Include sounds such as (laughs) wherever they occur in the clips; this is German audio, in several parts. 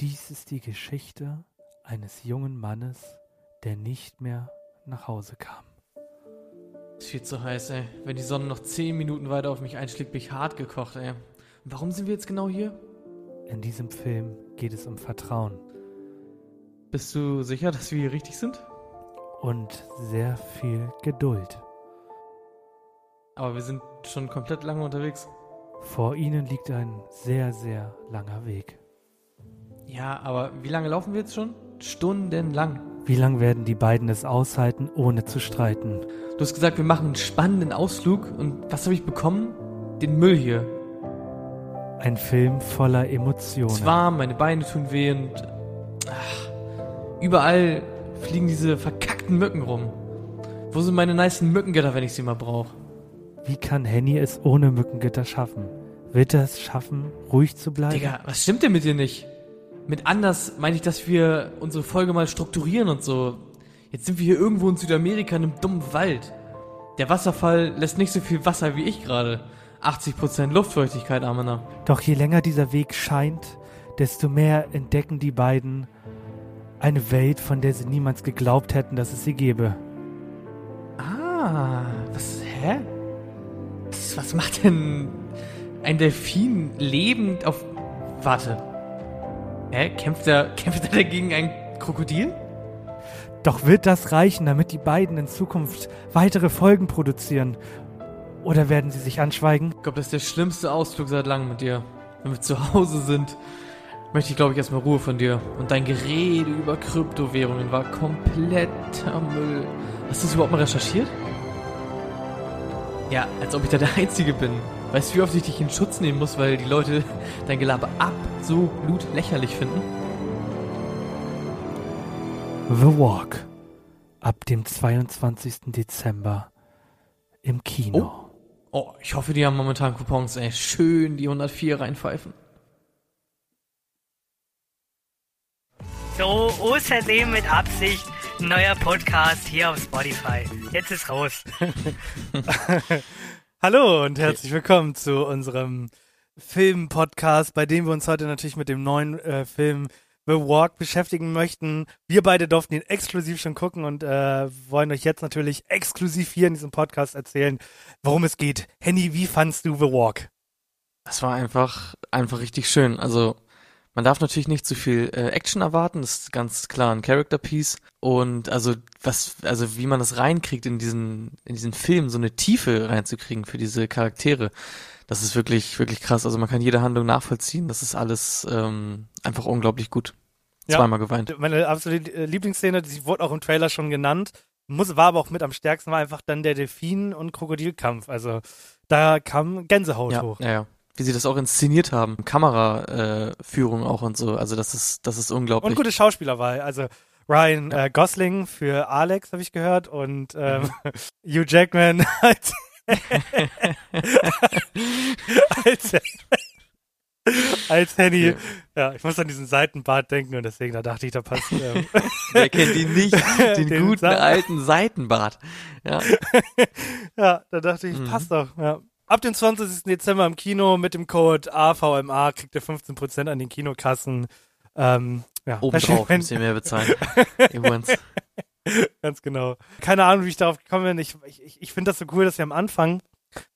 Dies ist die Geschichte eines jungen Mannes, der nicht mehr nach Hause kam. Ist viel zu heiß, ey. Wenn die Sonne noch 10 Minuten weiter auf mich einschlägt, bin ich hart gekocht, ey. Warum sind wir jetzt genau hier? In diesem Film geht es um Vertrauen Bist du sicher, dass wir hier richtig sind? und sehr viel Geduld. Aber wir sind schon komplett lange unterwegs. Vor ihnen liegt ein sehr, sehr langer Weg. Ja, aber wie lange laufen wir jetzt schon? Stundenlang. Wie lang werden die beiden es aushalten, ohne zu streiten? Du hast gesagt, wir machen einen spannenden Ausflug. Und was habe ich bekommen? Den Müll hier. Ein Film voller Es ist Emotionen. warm, meine Beine tun weh und ach, überall fliegen diese verkackten Mücken rum. Wo sind meine nice Mückengitter, wenn ich sie mal brauche? Wie kann Henny es ohne Mückengitter schaffen? Wird er es schaffen, ruhig zu bleiben? Digga, was stimmt denn mit dir nicht? Mit anders meine ich, dass wir unsere Folge mal strukturieren und so. Jetzt sind wir hier irgendwo in Südamerika in einem dummen Wald. Der Wasserfall lässt nicht so viel Wasser wie ich gerade. 80% Luftfeuchtigkeit, Amena. Doch je länger dieser Weg scheint, desto mehr entdecken die beiden eine Welt, von der sie niemals geglaubt hätten, dass es sie gäbe. Ah, was, hä? Was, was macht denn ein Delfin lebend auf... Warte. Hä? Kämpft er, (laughs) kämpft er dagegen ein Krokodil? Doch wird das reichen, damit die beiden in Zukunft weitere Folgen produzieren? Oder werden sie sich anschweigen? Ich glaube, das ist der schlimmste Ausflug seit langem mit dir. Wenn wir zu Hause sind, möchte ich, glaube ich, erstmal Ruhe von dir. Und dein Gerede über Kryptowährungen war kompletter Müll. Hast du das überhaupt mal recherchiert? Ja, als ob ich da der Einzige bin. Weißt du, wie oft ich dich in Schutz nehmen muss, weil die Leute (laughs) dein Gelaber absolut lächerlich finden? The Walk. Ab dem 22. Dezember im Kino. Oh, ich hoffe, die haben momentan Coupons, ey. Schön die 104 reinpfeifen. So, außerdem mit Absicht neuer Podcast hier auf Spotify. Jetzt ist raus. (laughs) (laughs) Hallo und herzlich willkommen zu unserem Film-Podcast, bei dem wir uns heute natürlich mit dem neuen äh, Film The Walk beschäftigen möchten. Wir beide durften ihn exklusiv schon gucken und äh, wollen euch jetzt natürlich exklusiv hier in diesem Podcast erzählen, worum es geht. Henny, wie fandst du The Walk? Das war einfach, einfach richtig schön. Also, man darf natürlich nicht zu viel äh, Action erwarten, das ist ganz klar ein Character Piece. Und also, was, also wie man das reinkriegt in diesen, in diesen Film, so eine Tiefe reinzukriegen für diese Charaktere, das ist wirklich, wirklich krass. Also man kann jede Handlung nachvollziehen. Das ist alles ähm, einfach unglaublich gut. Ja. Zweimal geweint. Meine absolute äh, Lieblingsszene, die wurde auch im Trailer schon genannt, muss, war aber auch mit am stärksten, war einfach dann der Delfin- und Krokodilkampf. Also da kam Gänsehaut Ja, hoch. ja, ja. Wie sie das auch inszeniert haben. Kameraführung äh, auch und so. Also das ist, das ist unglaublich. Und gute Schauspielerwahl. Also Ryan äh, Gosling für Alex, habe ich gehört, und ähm, (laughs) Hugh Jackman (laughs) als, (laughs) als, als Henny. Ja. Ja. ich muss an diesen Seitenbart denken und deswegen, da dachte ich, da passt. Ähm, Wer kennt ihn nicht? Den, Den guten Sa- alten Seitenbart. Ja. ja, da dachte ich, Mhm. passt doch. Ja. Ab dem 20. Dezember im Kino mit dem Code AVMA kriegt ihr 15% an den Kinokassen. Ähm, ja, Obendrauf müsst ihr mehr bezahlen. (laughs) Ganz genau. Keine Ahnung, wie ich darauf gekommen bin. Ich, ich, ich finde das so cool, dass wir am Anfang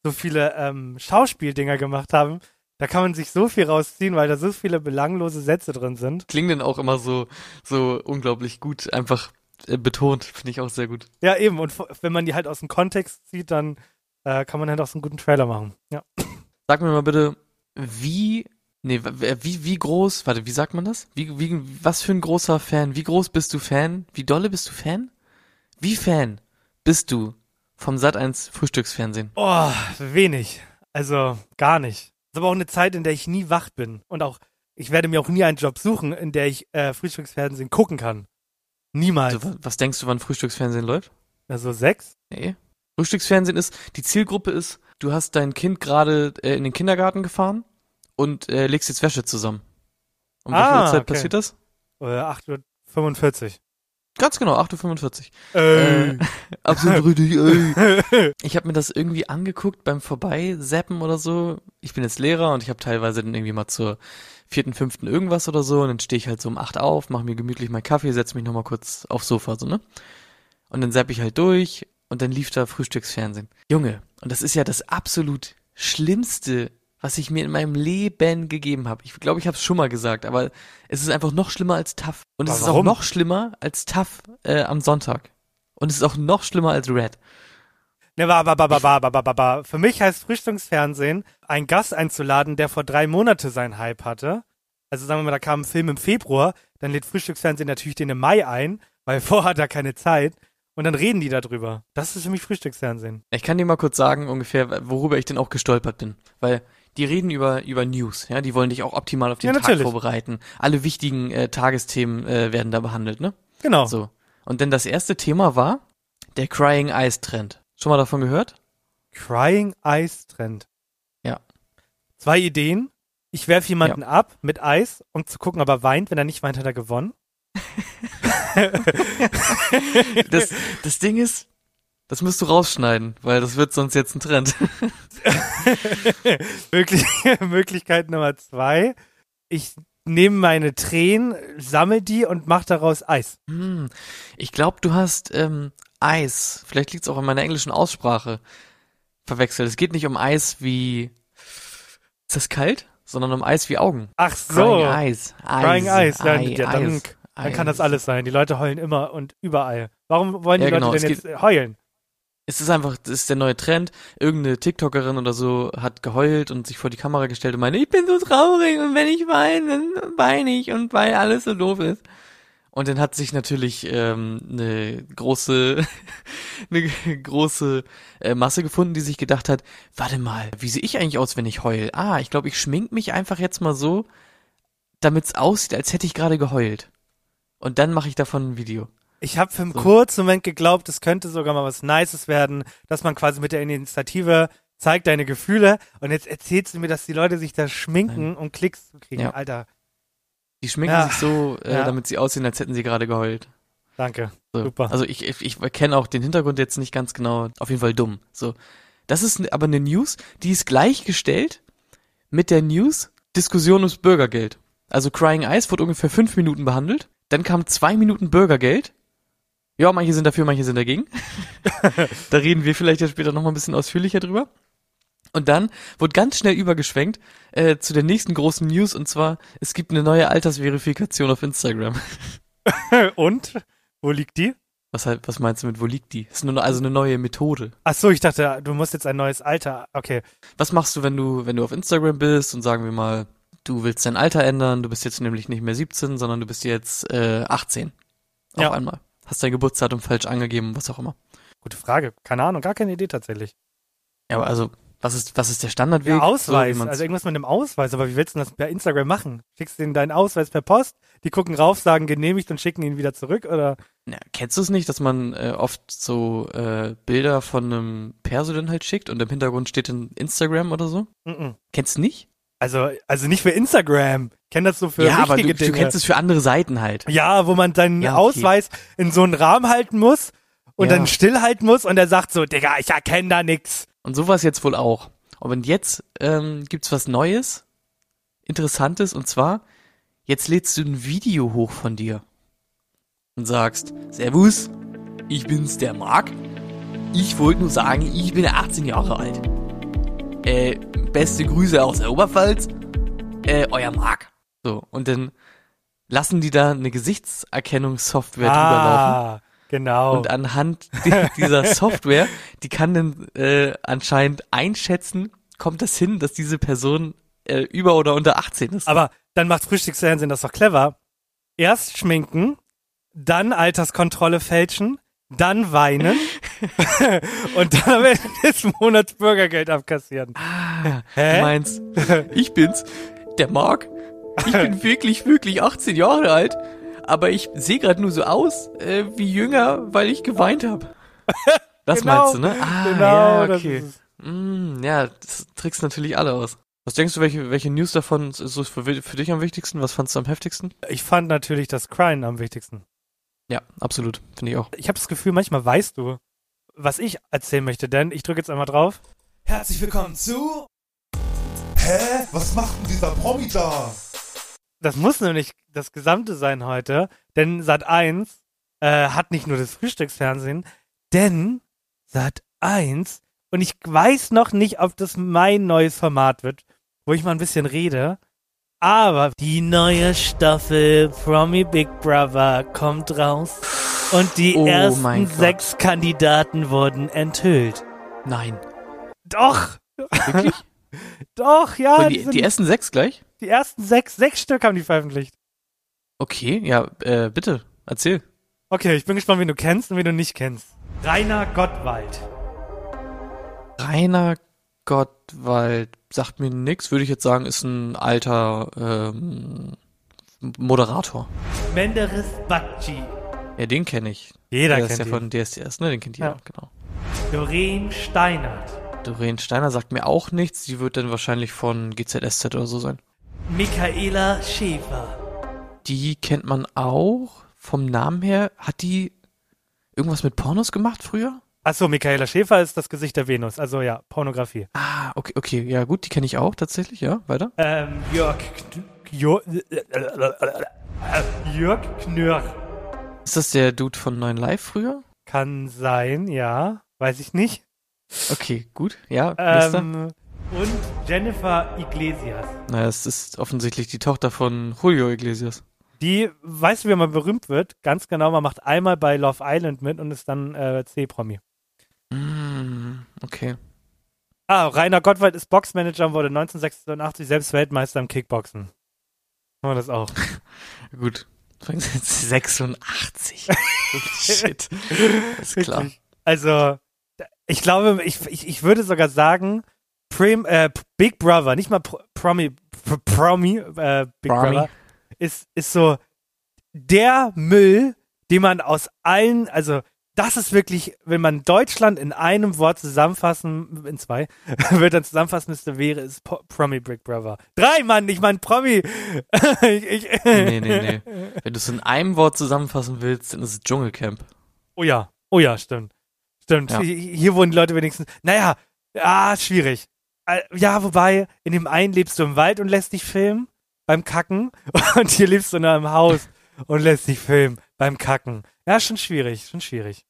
so viele ähm, Schauspieldinger gemacht haben. Da kann man sich so viel rausziehen, weil da so viele belanglose Sätze drin sind. Klingt dann auch immer so, so unglaublich gut, einfach äh, betont, finde ich auch sehr gut. Ja, eben. Und wenn man die halt aus dem Kontext zieht, dann äh, kann man halt auch so einen guten Trailer machen. Ja. Sag mir mal bitte, wie, nee, wie, wie groß, warte, wie sagt man das? Wie, wie, was für ein großer Fan, wie groß bist du Fan? Wie dolle bist du Fan? Wie Fan bist du vom Sat1 Frühstücksfernsehen? Oh, wenig. Also gar nicht. Das ist aber auch eine Zeit, in der ich nie wach bin. Und auch ich werde mir auch nie einen Job suchen, in der ich äh, Frühstücksfernsehen gucken kann. Niemals. Also, wa- was denkst du, wann Frühstücksfernsehen läuft? Also sechs? Nee. Frühstücksfernsehen ist, die Zielgruppe ist, du hast dein Kind gerade äh, in den Kindergarten gefahren und äh, legst jetzt Wäsche zusammen. Um Ah, viel Zeit okay. passiert das? Äh, 8.45 Ganz genau, 8.45 Uhr. Uhr. Äh. Äh, absolut (laughs) richtig, ey. (laughs) Ich habe mir das irgendwie angeguckt beim Vorbeiseppen oder so. Ich bin jetzt Lehrer und ich habe teilweise dann irgendwie mal zur vierten, fünften irgendwas oder so und dann stehe ich halt so um acht auf, mache mir gemütlich meinen Kaffee, setze mich nochmal kurz aufs Sofa, so, ne? Und dann zapp ich halt durch und dann lief da Frühstücksfernsehen. Junge, und das ist ja das absolut Schlimmste, was ich mir in meinem Leben gegeben habe. Ich glaube, ich habe es schon mal gesagt, aber es ist einfach noch schlimmer als TAF. Und es Aber ist auch warum? noch schlimmer als TAF äh, am Sonntag. Und es ist auch noch schlimmer als Red. Ne, aber, aber, aber, aber, aber, aber, aber. Für mich heißt Frühstücksfernsehen, einen Gast einzuladen, der vor drei Monate seinen Hype hatte. Also sagen wir mal, da kam ein Film im Februar, dann lädt Frühstücksfernsehen natürlich den im Mai ein, weil (laughs) vorher hat er keine Zeit. Und dann reden die darüber. Das ist für mich Frühstücksfernsehen. Ich kann dir mal kurz sagen, ungefähr, worüber ich denn auch gestolpert bin. Weil die reden über, über News, ja, die wollen dich auch optimal auf den Ja, Tag natürlich. vorbereiten. Alle wichtigen äh, Tagesthemen äh, werden da behandelt, ne? Genau. So. Und denn das erste Thema war der Crying Eyes Trend. Schon mal davon gehört? Crying Ice Trend. Ja. Zwei Ideen. Ich werfe jemanden ab mit Eis, um zu gucken, ob er weint. Wenn er nicht weint, hat er gewonnen. (laughs) (laughs) Das, das Ding ist, das musst du rausschneiden, weil das wird sonst jetzt ein Trend. (laughs) Möglich Möglichkeit Nummer zwei. Ich nehme meine Tränen, sammel die und mache daraus Eis. Hm, ich glaube, du hast ähm, Eis, vielleicht liegt es auch in meiner englischen Aussprache, verwechselt. Es geht nicht um Eis wie, ist das kalt? Sondern um Eis wie Augen. Ach so. Crying Eyes. Crying Eyes. Ja, Ei, ja, Eis. Dann kann das alles sein. Die Leute heulen immer und überall. Warum wollen die Ja, genau, Leute denn es jetzt heulen? Es ist einfach, das ist der neue Trend. Irgendeine TikTokerin oder so hat geheult und sich vor die Kamera gestellt und meinte, ich bin so traurig und wenn ich weine, dann weine ich und weil alles so doof ist. Und dann hat sich natürlich ähm, eine große, (laughs) eine große äh, Masse gefunden, die sich gedacht hat, warte mal, wie sehe ich eigentlich aus, wenn ich heul? Ah, ich glaube, ich schmink mich einfach jetzt mal so, damit es aussieht, als hätte ich gerade geheult. Und dann mache ich davon ein Video. Ich habe für einen So. kurzen Moment geglaubt, es könnte sogar mal was Nices werden, dass man quasi mit der Initiative zeigt deine Gefühle und jetzt erzählst du mir, dass die Leute sich da schminken, um Klicks zu kriegen. Ja. Alter, Die schminken Ja. sich so, äh, Ja. damit sie aussehen, als hätten sie gerade geheult. danke. So. Super. Also ich, ich, ich kenne auch den Hintergrund jetzt nicht ganz genau. Auf jeden Fall dumm. So. Das ist aber eine News, die ist gleichgestellt mit der News Diskussion ums Bürgergeld. Also Crying Eyes wurde ungefähr fünf Minuten behandelt. Dann kam zwei Minuten Bürgergeld. Ja, manche sind dafür, manche sind dagegen. (laughs) da reden wir vielleicht ja später nochmal ein bisschen ausführlicher drüber. Und dann wurde ganz schnell übergeschwenkt äh, zu der nächsten großen News und zwar, es gibt eine neue Altersverifikation auf Instagram. (laughs) und? Wo liegt die? Was, halt, was meinst du mit, wo liegt die? Ist nur also eine neue Methode. Ach so, ich dachte, du musst jetzt ein neues Alter. Okay. Was machst du, wenn du, wenn du auf Instagram bist und sagen wir mal, du willst dein Alter ändern, du bist jetzt nämlich nicht mehr 17, sondern du bist jetzt äh, 18. Auf Ja. einmal. Hast dein Geburtsdatum falsch angegeben, was auch immer. Gute Frage. Keine Ahnung, gar keine Idee tatsächlich. Ja, aber also, was ist, was ist der Standardweg? Ja, Ausweis. So, also irgendwas mit einem Ausweis. Aber wie willst du das per Instagram machen? Schickst denen deinen Ausweis per Post, die gucken rauf, sagen genehmigt und schicken ihn wieder zurück? Oder? ja, kennst du es nicht, dass man äh, oft so äh, Bilder von einem Perso dann halt schickt und im Hintergrund steht dann Instagram oder so? Mhm. Kennst du nicht? Also, also nicht für Instagram. Kenn das so für ja, aber du, wichtige du Dinge. kennst es für andere Seiten halt. Ja, wo man seinen Ja, okay. Ausweis in so einen Rahmen halten muss und Ja. dann stillhalten muss und er sagt so, Digga, ich erkenne da nix. Und so war es jetzt wohl auch. Und jetzt ähm, gibt's was Neues, Interessantes, und zwar, jetzt lädst du ein Video hoch von dir und sagst, Servus, ich bin's, der Marc. Ich wollte nur sagen, ich bin 18 Jahre alt. Äh, beste Grüße aus der Oberpfalz. Äh, euer Marc. So, und dann lassen die da eine Gesichtserkennungssoftware drüber laufen. Ah, genau. Und anhand di- dieser (laughs) Software, die kann dann äh, anscheinend einschätzen, kommt das hin, dass diese Person äh, über oder unter 18 ist. Aber dann macht Frühstücksfernsehen das doch clever. Erst schminken, dann Alterskontrolle fälschen, dann weinen (laughs) und dann am Ende des Monats Bürgergeld abkassieren. ah, Hä? du meinst, ich bin's, der Marc. Ich bin (laughs) wirklich, wirklich 18 Jahre alt, aber ich sehe gerade nur so aus äh, wie jünger, weil ich geweint habe. (laughs) Das Genau, meinst du, ne? Ah, genau, ja, das okay. es. Mm, ja, das trickst natürlich alle aus. Was denkst du, welche, welche News davon ist so für, für dich am wichtigsten? Was fandst du am heftigsten? Ich fand natürlich das Crying am wichtigsten. Ja, absolut. Finde ich auch. Ich habe das Gefühl, manchmal weißt du, was ich erzählen möchte, denn ich drücke jetzt einmal drauf. Herzlich willkommen zu. Hä? Was macht denn dieser Promi da? Das muss nämlich das Gesamte sein heute, denn Sat 1 äh, hat nicht nur das Frühstücksfernsehen, denn Sat 1 und ich weiß noch nicht, ob das mein neues Format wird, wo ich mal ein bisschen rede, aber die neue Staffel Promi Big Brother kommt raus und die Oh ersten Gott. sechs Kandidaten wurden enthüllt. Nein. Doch, Wirklich? (laughs) doch, ja, die, die ersten sechs gleich? die ersten sechs, sechs Stück haben die veröffentlicht. Okay, ja, äh, bitte, erzähl. Okay, ich bin gespannt, wen du kennst und wen du nicht kennst. Rainer Gottwald. Rainer Gottwald sagt mir nix, würde ich jetzt sagen, ist ein alter ähm, Moderator. Menderes Bakci. Ja, den kenne ich. Jeder Der ist kennt ja ihn. von DSDS, ne? Den kennt jeder, Ja. genau. Doreen Steinert. Doreen Steiner sagt mir auch nichts. Die wird dann wahrscheinlich von GZSZ oder so sein. Michaela Schäfer. Die kennt man auch vom Namen her. Hat die irgendwas mit Pornos gemacht früher? Achso, Michaela Schäfer ist das Gesicht der Venus. Also ja, Pornografie. Ah, okay, okay. Ja, gut, die kenne ich auch tatsächlich, ja. Weiter. Ähm, Jörg Jörg, Jörg Knörr. Ist das der Dude von 9 Live früher? Kann sein, ja. Weiß ich nicht. Okay, gut. Ja. Ähm, und Jennifer Iglesias. Naja, es ist offensichtlich die Tochter von Julio Iglesias. Die, weißt du, wie man berühmt wird? Ganz genau, man macht einmal bei Love Island mit und ist dann äh, C-Promi. Okay. Ah, Rainer Gottwald ist Boxmanager und wurde 1986 selbst Weltmeister im Kickboxen. Haben wir das auch. (laughs) Gut. 86. (laughs) Shit. Ist klar. Also, ich glaube, ich, ich, ich würde sogar sagen, Prim, äh, Big Brother, nicht mal Pro, Promi, Pro, Promi, äh, Big Promi. Brother, ist, ist so der Müll, den man aus allen, also das ist wirklich, wenn man Deutschland in einem Wort zusammenfassen, in zwei, (laughs) wird dann zusammenfassen müsste, wäre es Po- Promi Big Brother. Drei, Mann, ich mein Promi. (laughs) ich, ich, Nee, nee, nee. Wenn du es in einem Wort zusammenfassen willst, dann ist es Dschungelcamp. Oh ja, oh ja, stimmt. Stimmt. Ja. Hier, wohnen die Leute wenigstens. Naja, ah, schwierig. Ja, wobei, in dem einen lebst du im Wald und lässt dich filmen beim Kacken (laughs) und hier lebst du in einem Haus und lässt dich filmen beim Kacken. Ja, schon schwierig, schon schwierig.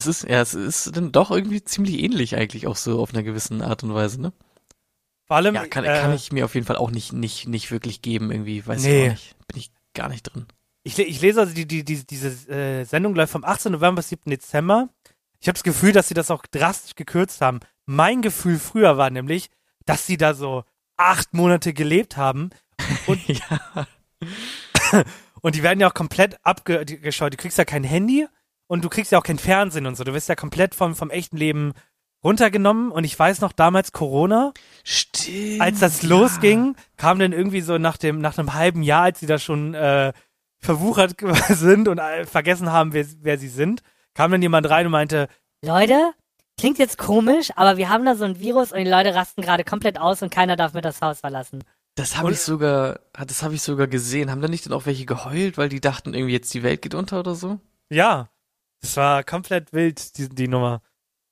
Es ist, ja, es ist dann doch irgendwie ziemlich ähnlich eigentlich auch so auf einer gewissen Art und Weise, ne? Vor allem, Ja, kann, äh, kann ich mir auf jeden Fall auch nicht, nicht, nicht wirklich geben irgendwie, weiß Nee. ich auch nicht. Bin ich gar nicht drin. ich, ich lese also, die, die, die, diese äh, Sendung läuft vom 18. November bis 7. Dezember. Ich habe das Gefühl, dass sie das auch drastisch gekürzt haben. Mein Gefühl früher war nämlich, dass sie da so acht Monate gelebt haben (laughs) ja. (laughs) Und die werden ja auch komplett abgeschaut. Du kriegst ja kein Handy und du kriegst ja auch kein Fernsehen und so. Du wirst ja komplett vom, vom echten Leben runtergenommen. Und ich weiß noch, damals Corona, Stimmt. als das ja. losging, kam dann irgendwie so nach dem, nach einem halben Jahr, als sie da schon äh, verwuchert (laughs) sind und äh, vergessen haben, wer, wer sie sind, kam dann jemand rein und meinte, Leute, klingt jetzt komisch, aber wir haben da so ein Virus und die Leute rasten gerade komplett aus und keiner darf mehr das Haus verlassen. Das habe ich sogar, das habe ich sogar gesehen. Haben da nicht dann auch welche geheult, weil die dachten irgendwie jetzt die Welt geht unter oder so? ja, das war komplett wild, die, die Nummer.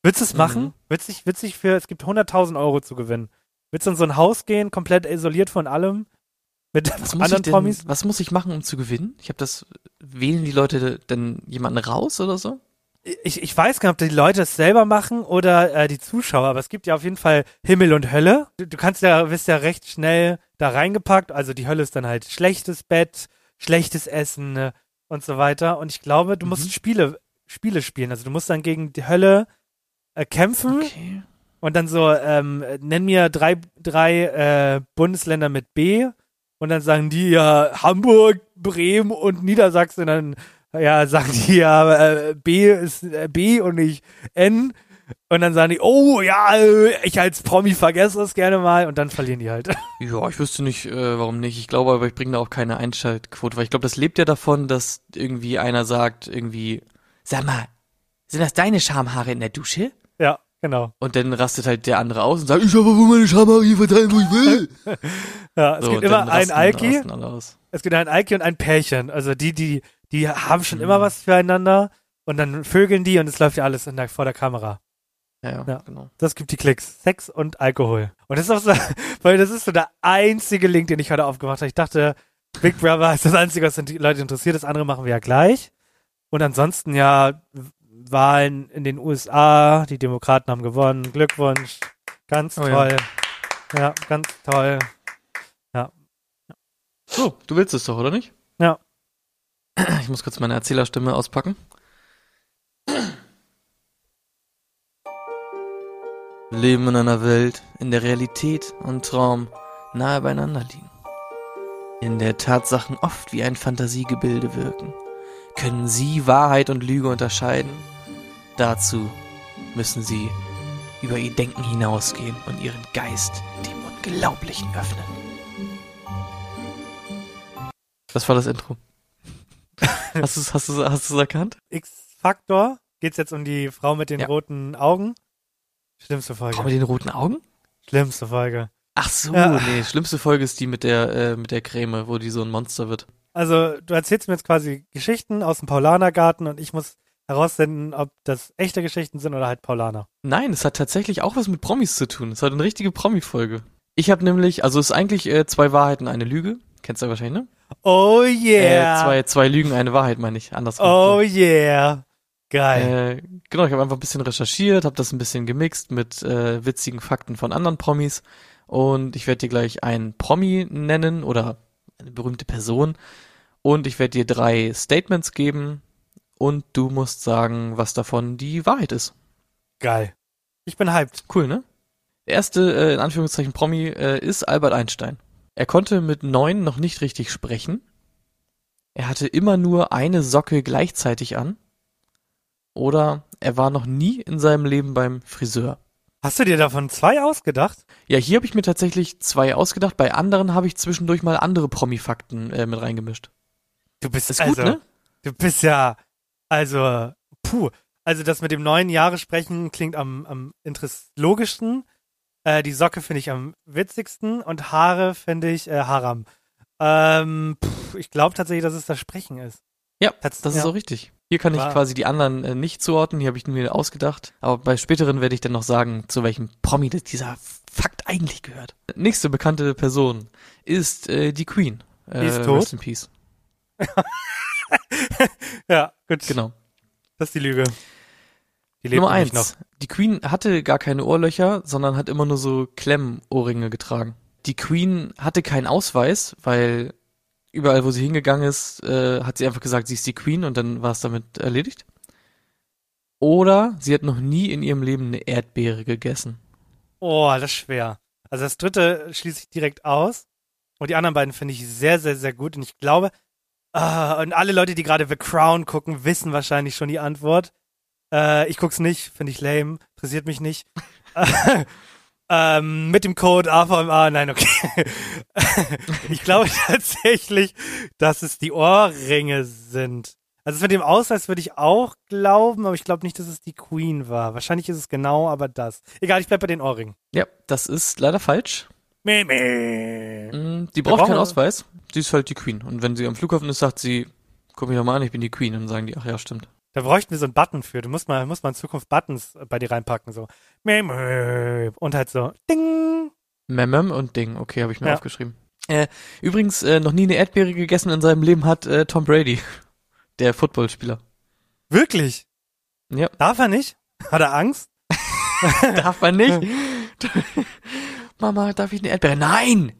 Würdest du es Mhm. machen? Würdest dich, würdest dich für, es gibt 100.000 Euro zu gewinnen. Würdest du in so ein Haus gehen, komplett isoliert von allem? Mit Was muss, ich anderen denn, Promis? was muss ich machen, um zu gewinnen? Ich habe das, wählen die Leute denn jemanden raus oder so? Ich, ich weiß gar nicht, ob die Leute es selber machen oder äh, die Zuschauer, aber es gibt ja auf jeden Fall Himmel und Hölle. Du, du kannst ja, wirst ja recht schnell da reingepackt. Also die Hölle ist dann halt schlechtes Bett, schlechtes Essen äh, und so weiter. Und ich glaube, du musst Mhm. Spiele, Spiele spielen. Also du musst dann gegen die Hölle äh, kämpfen Okay. und dann so, ähm, nenn mir drei, drei äh, Bundesländer mit B und dann sagen die ja Hamburg, Bremen und Niedersachsen. Und dann ja, sagen die ja äh, B ist äh, B und nicht N Und dann sagen die, oh ja, äh, ich als Promi vergesse das gerne mal und dann verlieren die halt. (laughs) Ja, ich wüsste nicht, äh, warum nicht. Ich glaube aber, ich bringe da auch keine Einschaltquote, weil ich glaube, das lebt ja davon, dass irgendwie einer sagt, irgendwie, sag mal, sind das deine Schamhaare in der Dusche? Ja, genau. Und dann rastet halt der andere aus und sagt, ich habe wohl meine Schamhaare hier verteilen, wo ich will. (laughs) Ja, es so, gibt immer einen rasten- Alki, es gibt einen Alki und ein Pärchen. Also die, die, die haben schon Mhm. immer was füreinander und dann vögeln die und es läuft ja alles in der, vor der Kamera. Ja, ja, Ja. genau. Das gibt die Klicks. Sex und Alkohol. Und das ist auch so, (laughs) weil das ist so der einzige Link, den ich heute aufgemacht habe. Ich dachte, Big Brother ist das Einzige, was die Leute interessiert. Das andere machen wir ja gleich. Und ansonsten ja Wahlen in den USA. Die Demokraten haben gewonnen. Glückwunsch. Ganz Oh ja. toll. Ja. ganz toll. So, du willst es doch, oder nicht? Ja. Ich muss kurz meine Erzählerstimme auspacken. Wir leben in einer Welt, in der Realität und Traum nahe beieinander liegen. In der Tatsachen oft wie ein Fantasiegebilde wirken. Können Sie Wahrheit und Lüge unterscheiden? Dazu müssen Sie über Ihr Denken hinausgehen und Ihren Geist dem Unglaublichen öffnen. Das war das Intro. (laughs) Hast du es hast du's, hast du's erkannt? X-Faktor. Geht's jetzt um die Frau mit den Ja. roten Augen? Schlimmste Folge. Frau mit den roten Augen? Schlimmste Folge. Ach so, Ja. nee, schlimmste Folge ist die mit der, äh, mit der Creme, wo die so ein Monster wird. Also, du erzählst mir jetzt quasi Geschichten aus dem Paulanergarten und ich muss herausfinden, ob das echte Geschichten sind oder halt Paulaner. Nein, es hat tatsächlich auch was mit Promis zu tun. Es hat eine richtige Promi-Folge. Ich habe nämlich, also es ist eigentlich äh, zwei Wahrheiten, eine Lüge. Kennst du wahrscheinlich, ne? Oh yeah. Äh, zwei, zwei Lügen, eine Wahrheit, meine ich. Andersrum. oh yeah. Geil. Äh, genau, ich habe einfach ein bisschen recherchiert, habe das ein bisschen gemixt mit äh, witzigen Fakten von anderen Promis und ich werde dir gleich einen Promi nennen oder eine berühmte Person und ich werde dir drei Statements geben und du musst sagen, was davon die Wahrheit ist. Geil. Ich bin hyped. Cool, ne? Der erste, äh, in Anführungszeichen, Promi äh, ist Albert Einstein. Er konnte mit neun noch nicht richtig sprechen. Er hatte immer nur eine Socke gleichzeitig an. Oder er war noch nie in seinem Leben beim Friseur. Hast du dir davon zwei ausgedacht? Ja, hier habe ich mir tatsächlich zwei ausgedacht. Bei anderen habe ich zwischendurch mal andere Promi-Fakten äh, mit reingemischt. Du bist Ist also, gut, ne? du bist ja, also, puh. Also das mit dem neuen Jahre sprechen klingt am, am logischsten. Äh, die Socke finde ich am witzigsten und Haare finde ich äh, Haram. Ähm, pff, ich glaube tatsächlich, dass es das Sprechen ist. Ja, Tats- das ja. ist auch richtig. Hier kann ich quasi die anderen äh, nicht zuordnen, hier habe ich mir ausgedacht. Aber bei späteren werde ich dann noch sagen, zu welchem Promi dieser Fakt eigentlich gehört. Nächste bekannte Person ist äh, die Queen. Äh, Die ist tot? Rest in Peace. (laughs) Ja, gut. Genau. Das ist die Lüge. Nummer eins. Die Queen hatte gar keine Ohrlöcher, sondern hat immer nur so Klemmohrringe getragen. Die Queen hatte keinen Ausweis, weil überall, wo sie hingegangen ist, äh, hat sie einfach gesagt, sie ist die Queen und dann war es damit erledigt. Oder sie hat noch nie in ihrem Leben eine Erdbeere gegessen. Oh, das ist schwer. Also das dritte schließe ich direkt aus. Und die anderen beiden finde ich sehr, sehr, sehr gut. Und ich glaube, ah, und alle Leute, die gerade The Crown gucken, wissen wahrscheinlich schon die Antwort. Äh, ich guck's nicht, finde ich lame, interessiert mich nicht. (laughs) ähm, mit dem Code AVMA, nein, okay. (laughs) ich glaube tatsächlich, dass es die Ohrringe sind. Also mit dem Ausweis würde ich auch glauben, aber ich glaube nicht, dass es die Queen war. Wahrscheinlich ist es genau aber das. Egal, ich bleib bei den Ohrringen. Ja, das ist leider falsch. Meh, meh. Mm, Die braucht keinen Ausweis. Sie ist halt die Queen. Und wenn sie am Flughafen ist, sagt sie, guck mich doch mal an, ich bin die Queen. Und dann sagen die, ach ja, stimmt. Da bräuchten wir so einen Button für. Du musst mal, musst mal in Zukunft Buttons bei dir reinpacken, so. Und halt so, ding. Memem und Ding. Okay, habe ich mir Ja. aufgeschrieben. Äh, übrigens, äh, noch nie eine Erdbeere gegessen in seinem Leben hat äh, Tom Brady. (laughs) Der Footballspieler. Wirklich? Ja. Darf er nicht? Hat er Angst? (laughs) Darf man nicht? (laughs) Mama, darf ich eine Erdbeere? Nein!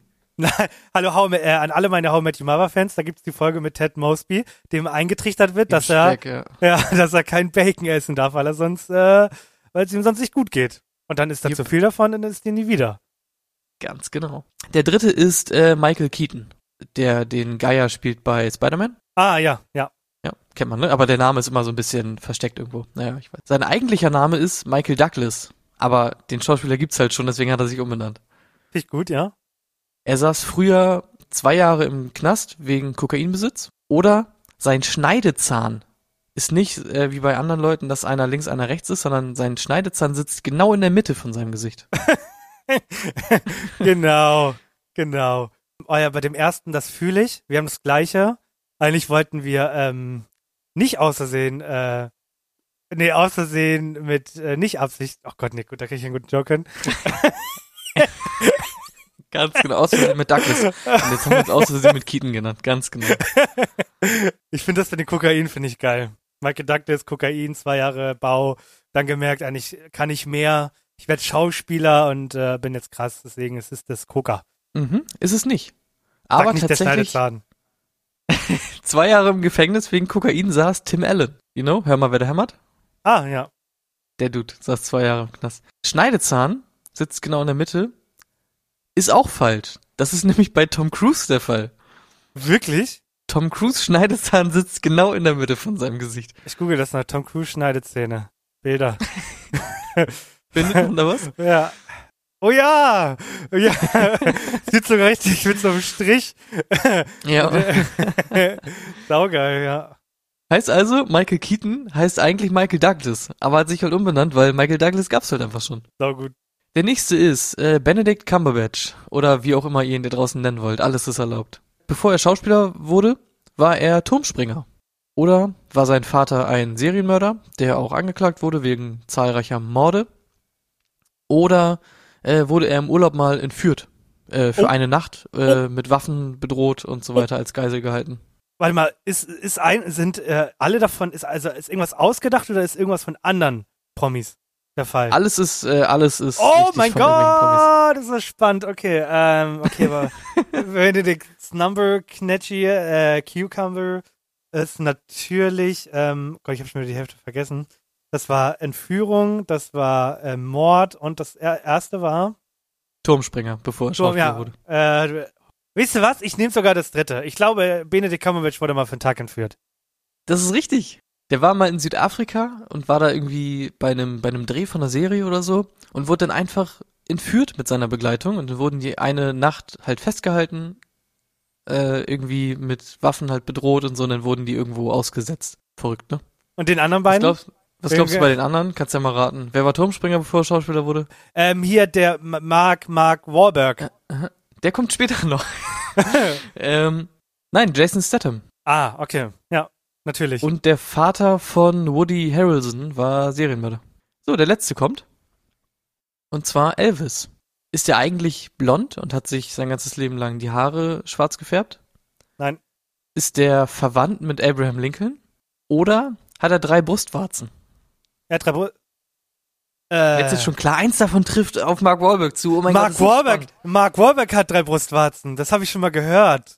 Hallo, How, äh, an alle meine How Met Your Mother Fans, da gibt's die Folge mit Ted Mosby, dem eingetrichtert wird, dass er, Speck, ja. ja, (laughs) dass er kein Bacon essen darf, weil er sonst, äh, weil es ihm sonst nicht gut geht. Und dann ist da Jupp. zu viel davon und dann ist die nie wieder. Ganz genau. Der dritte ist äh, Michael Keaton, der den Geier spielt bei Spider-Man. Ah, ja, ja. Ja, kennt man, ne? Aber der Name ist immer so ein bisschen versteckt irgendwo. Naja, ich weiß. Sein eigentlicher Name ist Michael Douglas. Aber den Schauspieler gibt's halt schon, deswegen hat er sich umbenannt. Finde ich gut, ja. Er saß früher zwei Jahre im Knast wegen Kokainbesitz. Oder sein Schneidezahn ist nicht äh, wie bei anderen Leuten, dass einer links, einer rechts ist, sondern sein Schneidezahn sitzt genau in der Mitte von seinem Gesicht. (laughs) genau, genau. Oh ja, bei dem ersten, das fühle ich. Wir haben das gleiche. Eigentlich wollten wir ähm, nicht außersehen, äh, nee, außersehen mit äh, nicht Absicht. Oh Gott, nee, gut, da krieg ich einen guten Joke hin. (laughs) Ganz genau, aus Versehen mit Douglas. (laughs) Und jetzt haben wir uns aus Versehen mit Keaton genannt, ganz genau. (laughs) ich finde das mit dem Kokain, finde ich geil. Michael Douglas, Kokain, zwei Jahre Bau, dann gemerkt, eigentlich kann ich mehr. Ich werde Schauspieler und äh, bin jetzt krass, deswegen es ist das Coca. Mhm, ist es nicht. Sag Aber nicht der tatsächlich Schneidezahn. (laughs) zwei Jahre im Gefängnis wegen Kokain saß Tim Allen. You know, hör mal, wer da hämmert? Ah, ja. Der Dude saß zwei Jahre im Knast. Schneidezahn sitzt genau in der Mitte. Ist auch falsch. Das ist (laughs) nämlich bei Tom Cruise der Fall. Wirklich? Tom Cruise Schneidezahn sitzt genau in der Mitte von seinem Gesicht. Ich google das nach Tom Cruise Schneidezähne. Bilder. (laughs) (laughs) Findet man da was? Ja. Oh ja! Oh ja! Sieht sogar richtig mit so einem Strich. Ja. Saugeil, ja. Heißt also, Michael Keaton heißt eigentlich Michael Douglas, aber hat sich halt umbenannt, weil Michael Douglas gab's halt einfach schon. Saugut. Der nächste ist äh, Benedict Cumberbatch oder wie auch immer ihr ihn da draußen nennen wollt. Alles ist erlaubt. Bevor er Schauspieler wurde, war er Turmspringer. Oder war sein Vater ein Serienmörder, der auch angeklagt wurde wegen zahlreicher Morde. Oder äh, wurde er im Urlaub mal entführt. Äh, für Oh. eine Nacht äh, mit Waffen bedroht und so weiter als Geisel gehalten. Warte mal, ist, ist ein, sind äh, alle davon, ist also ist irgendwas ausgedacht oder ist irgendwas von anderen Promis der Fall? Alles ist, äh, alles ist. oh mein. Gott, das ist spannend. Okay, ähm, okay, aber (laughs) Benedict Number Knetchy, äh, Cucumber ist natürlich, ähm, Gott, ich habe schon wieder die Hälfte vergessen. Das war Entführung, das war äh, Mord und das er erste war. Turmspringer, bevor er Schauspieler ja, wurde. äh, weißt du was? Ich nehme sogar das dritte. Ich glaube, Benedict Cumberbatch wurde mal für einen Tag entführt. Das ist richtig. Der war mal in Südafrika und war da irgendwie bei einem, bei einem Dreh von einer Serie oder so und wurde dann einfach entführt mit seiner Begleitung und dann wurden die eine Nacht halt festgehalten, äh, irgendwie mit Waffen halt bedroht und so und dann wurden die irgendwo ausgesetzt. Verrückt, ne? Und den anderen Was beiden? glaubst, was glaubst du bei den anderen? Kannst ja mal raten. Wer war Turmspringer, bevor er Schauspieler wurde? Ähm, hier der Mark, Mark Wahlberg. Der kommt später (laughs) noch. (laughs) ähm, nein, Jason Statham. ah, okay. Ja, natürlich. Und der Vater von Woody Harrelson war Serienmörder. So, der letzte kommt. Und zwar Elvis. Ist er eigentlich blond und hat sich sein ganzes Leben lang die Haare schwarz gefärbt? Nein. Ist der verwandt mit Abraham Lincoln? Oder hat er drei Brustwarzen? Er hat drei Bru- äh, Jetzt ist schon klar, eins davon trifft auf Mark Wahlberg zu. Oh mein Mark Gott, Wahlberg. Mark Wahlberg hat drei Brustwarzen. Das habe ich schon mal gehört.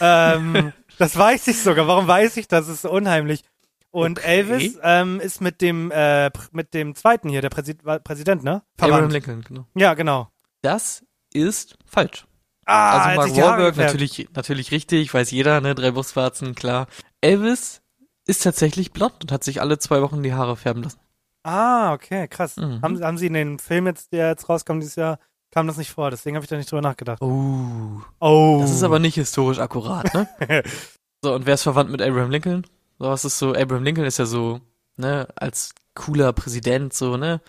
ähm, (laughs) das weiß ich sogar. Warum weiß ich das? Das ist so unheimlich. Und Okay. Elvis ähm, ist mit dem äh, mit dem zweiten hier, der Präsi war Präsident, ne? Abraham Verwandt. Lincoln, genau. Ja, genau. Das ist falsch. Ah, also Mark Wahlberg natürlich, natürlich richtig, weiß jeder, ne, drei Brustwarzen, klar. Elvis ist tatsächlich blond und hat sich alle zwei Wochen die Haare färben lassen. Ah, okay, krass. Mhm. Haben, haben Sie in dem Film jetzt, der jetzt rauskam dieses Jahr, kam das nicht vor. Deswegen habe ich da nicht drüber nachgedacht. Oh. Oh. Das ist aber nicht historisch akkurat, ne? (laughs) so, und wer ist verwandt mit Abraham Lincoln? So, was ist so, Abraham Lincoln ist ja so, ne, als cooler Präsident, so, ne?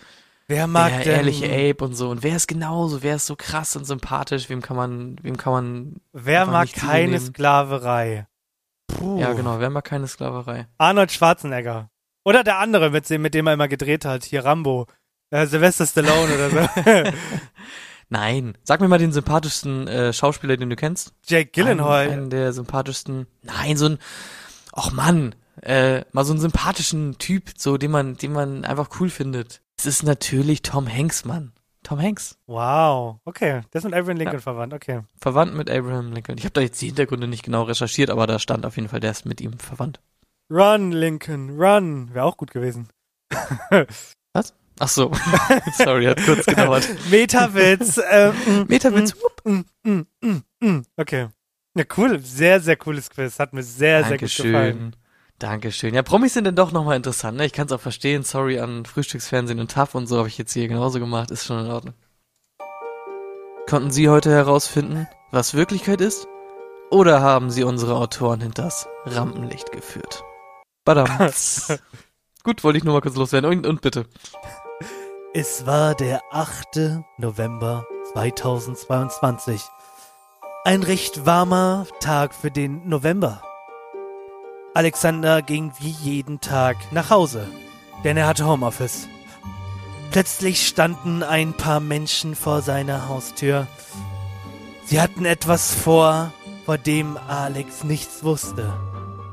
Wer mag der denn, ehrliche Abe und so. Und wer ist genauso, wer ist so krass und sympathisch, wem kann man, wem kann man, wer mag keine. Sklaverei? Puh. ja genau, wer mag keine Sklaverei? Arnold Schwarzenegger. Oder der andere, mit dem, mit dem er immer gedreht hat, hier Rambo. Äh, Sylvester Stallone oder so. (laughs) (laughs) Nein, sag mir mal den sympathischsten äh, Schauspieler, den du kennst. Jake Gyllenhaal. Einen, einen der sympathischsten. Nein, so ein. Och Mann, äh, mal so einen sympathischen Typ, so den man, den man einfach cool findet. Es ist natürlich Tom Hanks, Mann. Tom Hanks. Wow. Okay. Der ist mit Abraham Lincoln Ja. verwandt. Okay. Verwandt mit Abraham Lincoln. Ich habe da jetzt die Hintergründe nicht genau recherchiert, aber da stand auf jeden Fall, der ist mit ihm verwandt. Run, Lincoln, run. Wäre auch gut gewesen. (laughs) Ach so. (laughs) Sorry, hat kurz gedauert. (laughs) Metawitz. äh, mm, Metawitz. Mm, mm, mm, mm. Okay. Ja, cool. Sehr, sehr cooles Quiz. Hat mir sehr, sehr gut gefallen. Dankeschön. Dankeschön. Ja, Promis sind dann doch nochmal interessant, ne? Ich kann es auch verstehen. Sorry an Frühstücksfernsehen und TAF und so habe ich jetzt hier genauso gemacht. Ist schon in Ordnung. Konnten Sie heute herausfinden, was Wirklichkeit ist? Oder haben Sie unsere Autoren hinters Rampenlicht geführt? Badam. (laughs) Gut, wollte ich nur mal kurz loswerden. Und, und bitte. Es war der 8. November 2022. Ein recht warmer Tag für den November. Alexander ging wie jeden Tag nach Hause, denn er hatte Homeoffice. Plötzlich standen ein paar Menschen vor seiner Haustür. Sie hatten etwas vor, vor dem Alex nichts wusste.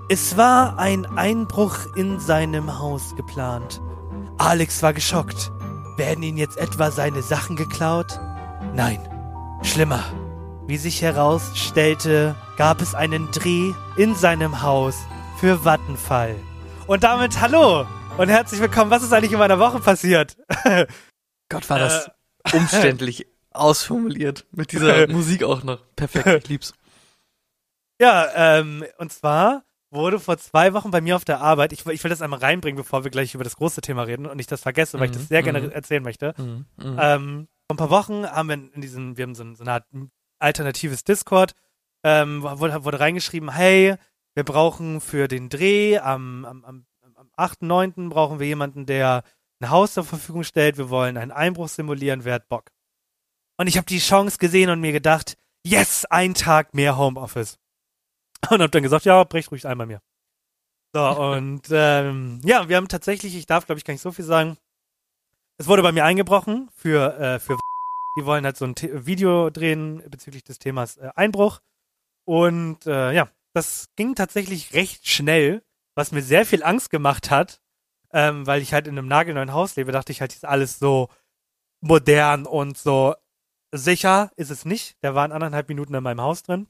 Es war ein Einbruch in seinem Haus geplant. Alex war geschockt. Werden ihn jetzt etwa seine Sachen geklaut? Nein, schlimmer. Wie sich herausstellte, gab es einen Dreh in seinem Haus für Vattenfall. Und damit hallo und herzlich willkommen. Was ist eigentlich in meiner Woche passiert? (laughs) Gott, war das umständlich ausformuliert. Mit dieser (laughs) Musik auch noch. Perfekt, ich lieb's. Ja, ähm, und zwar wurde vor zwei Wochen bei mir auf der Arbeit, ich, ich will das einmal reinbringen, bevor wir gleich über das große Thema reden und ich das vergesse, weil ich das Mhm, sehr gerne mhm. erzählen möchte. Mhm. Ähm, vor ein paar Wochen haben wir in diesem, wir haben so, ein- so eine Art alternatives Discord, ähm, wurde, wurde reingeschrieben, hey, wir brauchen für den Dreh am, am, am, am 8.9. brauchen wir jemanden, der ein Haus zur Verfügung stellt. Wir wollen einen Einbruch simulieren, wer hat Bock? Und ich habe die Chance gesehen und mir gedacht, yes, ein Tag mehr Homeoffice. Und habe dann gesagt, ja, brecht ruhig ein bei mir. So, (laughs) und ähm, ja, wir haben tatsächlich, ich darf glaube ich gar nicht so viel sagen, es wurde bei mir eingebrochen für, äh, für die wollen halt so ein The Video drehen bezüglich des Themas äh, Einbruch. Und äh, ja, das ging tatsächlich recht schnell, was mir sehr viel Angst gemacht hat, ähm, weil ich halt in einem nagelneuen Haus lebe, dachte ich halt, ist alles so modern und so sicher ist es nicht. Der war in anderthalb Minuten in meinem Haus drin.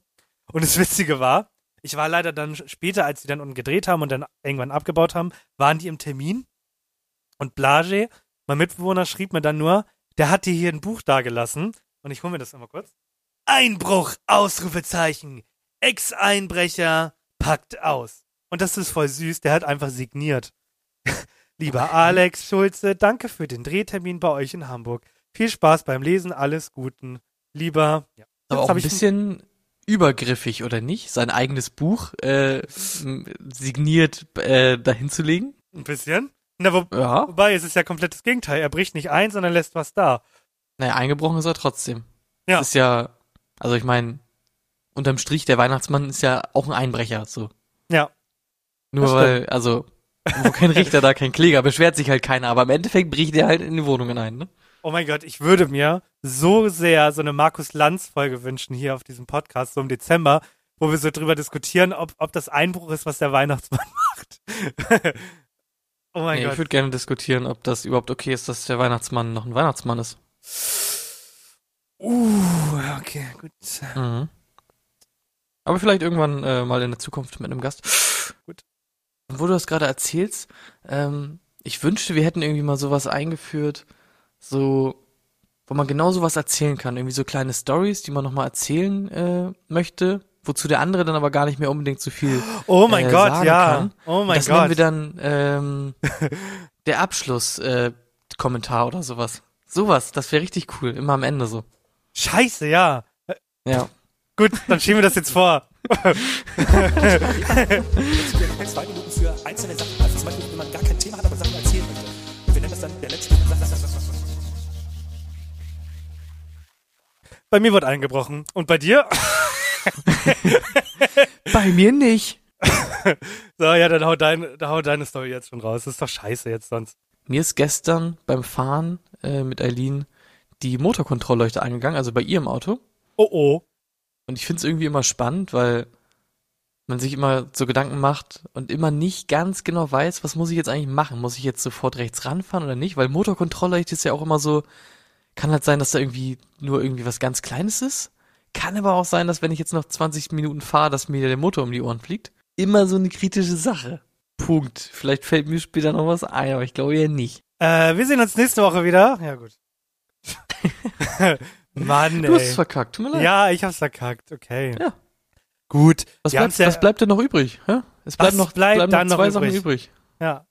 Und das Witzige war, ich war leider dann später, als sie dann unten gedreht haben und dann irgendwann abgebaut haben, waren die im Termin. Und Blage, mein Mitbewohner, schrieb mir dann nur, der hat dir hier ein Buch dagelassen. Und ich hole mir das einmal kurz. Einbruch, Ausrufezeichen. Ex-Einbrecher packt aus. Und das ist voll süß, der hat einfach signiert. (laughs) Lieber Alex Schulze, danke für den Drehtermin bei euch in Hamburg. Viel Spaß beim Lesen, alles Guten. Lieber, ja. Aber auch ein bisschen übergriffig, oder nicht? Sein eigenes Buch äh, signiert äh, dahin zu legen? Ein bisschen. Na, wo, Ja. wobei, es ist ja komplett das Gegenteil. Er bricht nicht ein, sondern lässt was da. Naja, eingebrochen ist er trotzdem. Ja. Das ist ja, also ich meine, unterm Strich, der Weihnachtsmann ist ja auch ein Einbrecher, so. Ja. Nur weil, also, wo kein Richter, da kein Kläger, beschwert sich halt keiner, aber im Endeffekt bricht er halt in die Wohnungen ein, ne? Oh mein Gott, ich würde mir so sehr so eine Markus Lanz-Folge wünschen hier auf diesem Podcast, so im Dezember, wo wir so drüber diskutieren, ob, ob das Einbruch ist, was der Weihnachtsmann (laughs) macht. oh mein Nee, ich Gott. würde gerne diskutieren, ob das überhaupt okay ist, dass der Weihnachtsmann noch ein Weihnachtsmann ist. Uh, okay, gut. Mhm. Aber vielleicht irgendwann äh, mal in der Zukunft mit einem Gast. Gut. Und wo du das gerade erzählst, ähm, ich wünschte, wir hätten irgendwie mal sowas eingeführt, so, wo man genau sowas erzählen kann. Irgendwie so kleine Stories, die man nochmal erzählen äh, möchte, wozu der andere dann aber gar nicht mehr unbedingt so viel. Oh mein äh, Gott, sagen ja. kann. Oh mein das nennen Gott. wir dann ähm, (laughs) der Abschluss-Kommentar äh, Kommentar oder sowas. Sowas, das wäre richtig cool, immer am Ende so. Scheiße, ja. Ja. Gut, dann schieben wir das jetzt vor. (laughs) zwei Minuten für einzelne Sachen. Also zum Beispiel, wenn man gar kein Thema hat, aber Sachen erzählen möchte. Wir nennen das dann der letzte. Bei mir wird eingebrochen. Und bei dir? (laughs) Bei mir nicht. (laughs) So, ja, dann hau, dein, dann hau deine Story jetzt schon raus. Das ist doch scheiße jetzt sonst. Mir ist gestern beim Fahren äh, mit Eileen die Motorkontrollleuchte angegangen, also bei ihr im Auto. Oh oh. Und ich finde es irgendwie immer spannend, weil man sich immer so Gedanken macht und immer nicht ganz genau weiß, was muss ich jetzt eigentlich machen? Muss ich jetzt sofort rechts ranfahren oder nicht? Weil Motorkontrollleuchte ist ja auch immer so, kann halt sein, dass da irgendwie nur irgendwie was ganz Kleines ist. Kann aber auch sein, dass wenn ich jetzt noch 20 Minuten fahre, dass mir der Motor um die Ohren fliegt. Immer so eine kritische Sache. Punkt. Vielleicht fällt mir später noch was ein, aber ich glaube ja nicht. Äh, wir sehen uns nächste Woche wieder. Ja, gut. (laughs) Mann, Du hast es ey. verkackt, tut mir leid. Ja, ich hab's verkackt. Okay. Ja. Gut. Was bleibt, ja, was bleibt denn noch übrig? Hä? Es bleiben noch, bleibt bleiben dann noch noch zwei Sachen übrig? übrig. Ja.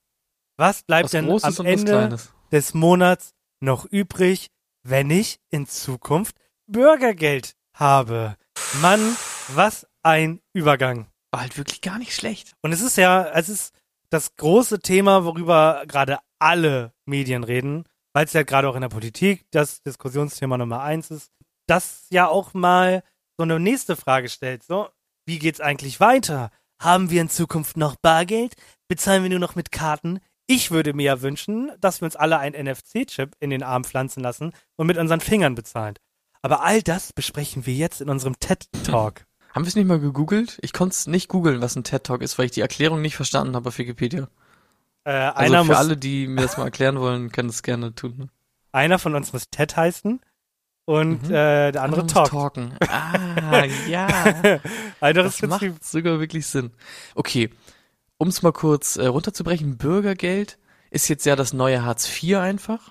Was bleibt Was denn Großes am Ende des Monats noch übrig, wenn ich in Zukunft Bürgergeld habe? Mann, was ein Übergang. War halt wirklich gar nicht schlecht. Und es ist ja, es ist das große Thema, worüber gerade alle Medien reden, weil es ja gerade auch in der Politik das Diskussionsthema Nummer eins ist, das ja auch mal so eine nächste Frage stellt. So, wie geht's eigentlich weiter? Haben wir in Zukunft noch Bargeld? Bezahlen wir nur noch mit Karten? Ich würde mir ja wünschen, dass wir uns alle einen NFC-Chip in den Arm pflanzen lassen und mit unseren Fingern bezahlen. Aber all das besprechen wir jetzt in unserem TED-Talk. (clears throat) Haben wir es nicht mal gegoogelt? Ich konnte es nicht googeln, was ein TED Talk ist, weil ich die Erklärung nicht verstanden habe auf Wikipedia. Äh, Also für muss, alle, die mir das mal erklären wollen, können das gerne tun. Ne? einer von uns muss TED heißen und Mhm. äh, der andere muss Talk. talken. (laughs) Ah, ja. Anderes Das macht sogar wirklich Sinn. Okay, um es mal kurz äh, runterzubrechen, Bürgergeld ist jetzt ja das neue Hartz IV einfach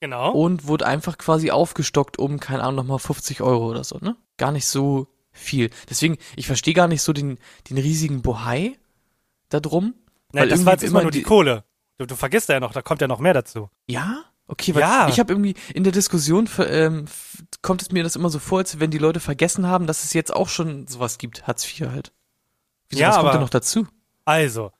Genau. und wurde einfach quasi aufgestockt um, keine Ahnung, nochmal 50 Euro oder so, ne? Gar nicht so viel. Deswegen, ich verstehe gar nicht so den, den riesigen Bohai da drum. Nein, das war jetzt immer nur die die- Kohle. Du, du vergisst ja noch, da kommt ja noch mehr dazu. Ja? Okay, weil Ja. ich habe irgendwie in der Diskussion ähm, kommt es mir das immer so vor, als wenn die Leute vergessen haben, dass es jetzt auch schon sowas gibt, Hartz IV halt. Wieso, Ja, was kommt aber- denn noch dazu? Also,